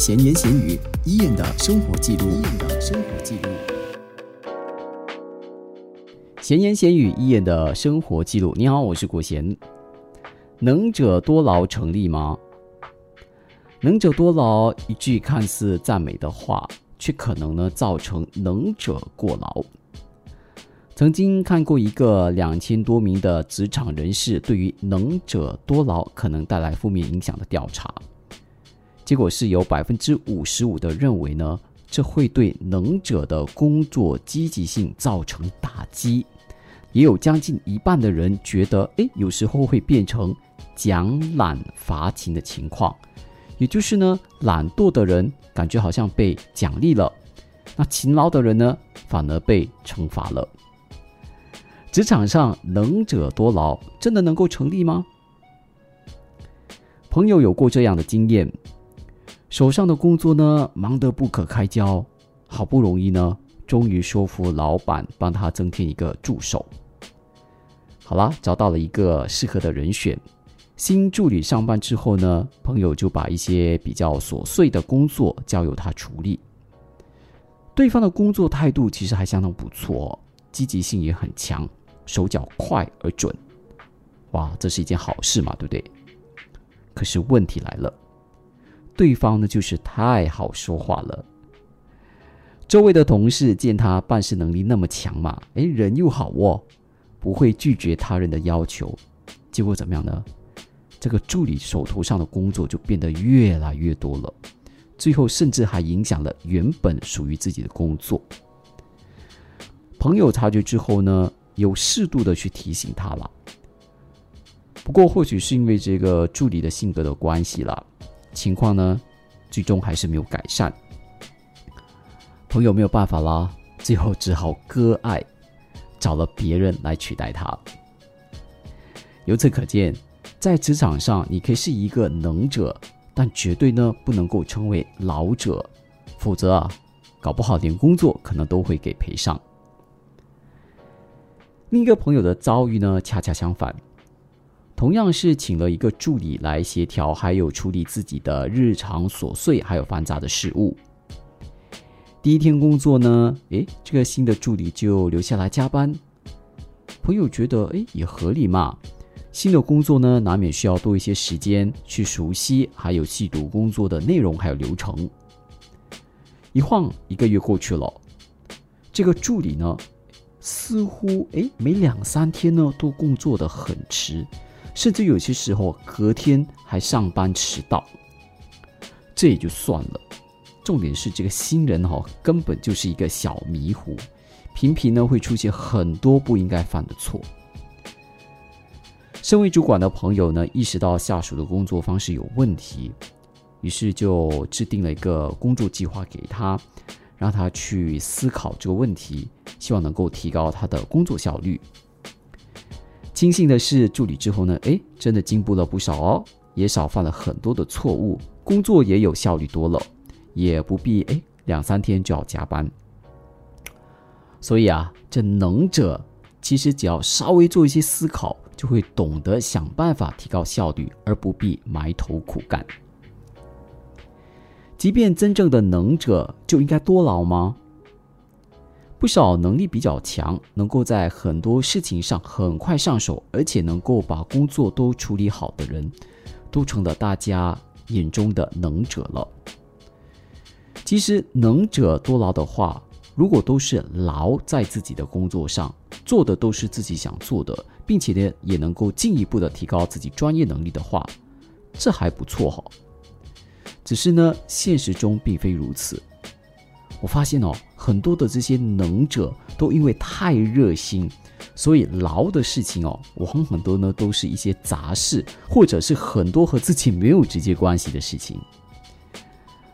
闲言闲语，伊人的生活记录，伊人的生活记录。闲言闲语，伊人的生活记录。你好，我是国贤。能者多劳成立吗？能者多劳一句看似赞美的话，却可能呢造成能者过劳。曾经看过一个两千多名的职场人士对于能者多劳可能带来负面影响的调查，结果是有百分之五十五的认为呢，这会对能者的工作积极性造成打击，也有将近一半的人觉得，哎，有时候会变成奖懒罚勤的情况，也就是呢，懒惰的人感觉好像被奖励了，那勤劳的人呢，反而被惩罚了。职场上能者多劳，真的能够成立吗？朋友有过这样的经验，手上的工作呢忙得不可开交，好不容易呢，终于说服老板帮他增添一个助手。好啦，找到了一个适合的人选，新助理上班之后呢，朋友就把一些比较琐碎的工作交由他处理。对方的工作态度其实还相当不错，积极性也很强。手脚快而准，哇，这是一件好事嘛，对不对？可是问题来了，对方呢就是太好说话了。周围的同事见他办事能力那么强嘛，诶，人又好哦，不会拒绝他人的要求。结果怎么样呢？这个助理手头上的工作就变得越来越多了，最后甚至还影响了原本属于自己的工作。朋友察觉之后呢？有适度的去提醒他了，不过或许是因为这个助理的性格的关系了，情况呢最终还是没有改善。朋友没有办法啦，最后只好割爱，找了别人来取代他。由此可见，在职场上你可以是一个能者，但绝对呢不能够称为老者，否则啊，搞不好连工作可能都会给赔上。另一个朋友的遭遇呢，恰恰相反，同样是请了一个助理来协调，还有处理自己的日常琐碎还有繁杂的事务。第一天工作呢，诶，这个新的助理就留下来加班。朋友觉得，诶，也合理嘛。新的工作呢，难免需要多一些时间去熟悉，还有细读工作的内容还有流程。一晃一个月过去了，这个助理呢？似乎哎，每两三天呢都工作的很迟，甚至有些时候隔天还上班迟到。这也就算了，重点是这个新人哈根本就是一个小迷糊，频频呢会出现很多不应该犯的错。身为主管的朋友呢意识到下属的工作方式有问题，于是就制定了一个工作计划给他。让他去思考这个问题，希望能够提高他的工作效率。庆幸的是，助理之后呢，诶，真的进步了不少哦，也少犯了很多的错误，工作也有效率多了，也不必诶两三天就要加班。所以啊，这能者其实只要稍微做一些思考，就会懂得想办法提高效率，而不必埋头苦干。即便真正的能者就应该多劳吗？不少能力比较强，能够在很多事情上很快上手，而且能够把工作都处理好的人，都成了大家眼中的能者了。其实，能者多劳的话，如果都是劳在自己的工作上，做的都是自己想做的，并且呢，也能够进一步的提高自己专业能力的话，这还不错哈。只是呢，现实中并非如此。我发现哦，很多的这些能者都因为太热心，所以劳的事情哦，往往很多呢都是一些杂事，或者是很多和自己没有直接关系的事情。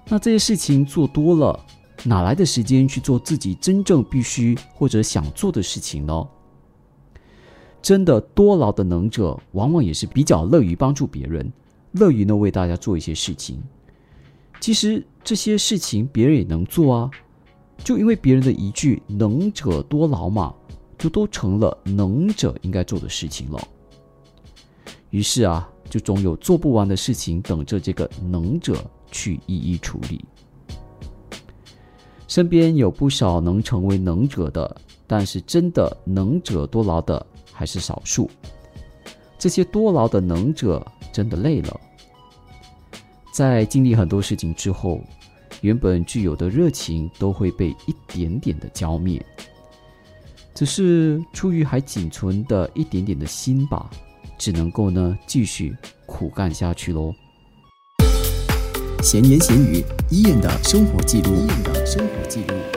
那这些事情做多了，哪来的时间去做自己真正必须或者想做的事情呢？真的多劳的能者，往往也是比较乐于帮助别人，乐于呢为大家做一些事情。其实这些事情别人也能做啊，就因为别人的一句“能者多劳”嘛，就都成了能者应该做的事情了。于是啊，就总有做不完的事情等着这个能者去一一处理。身边有不少能成为能者的，但是真的能者多劳的还是少数。这些多劳的能者真的累了，在经历很多事情之后，原本具有的热情都会被一点点的浇灭。只是出于还仅存的一点点的心吧，只能够呢继续苦干下去喽。闲言闲语，伊人的生活记录，伊人的生活记录。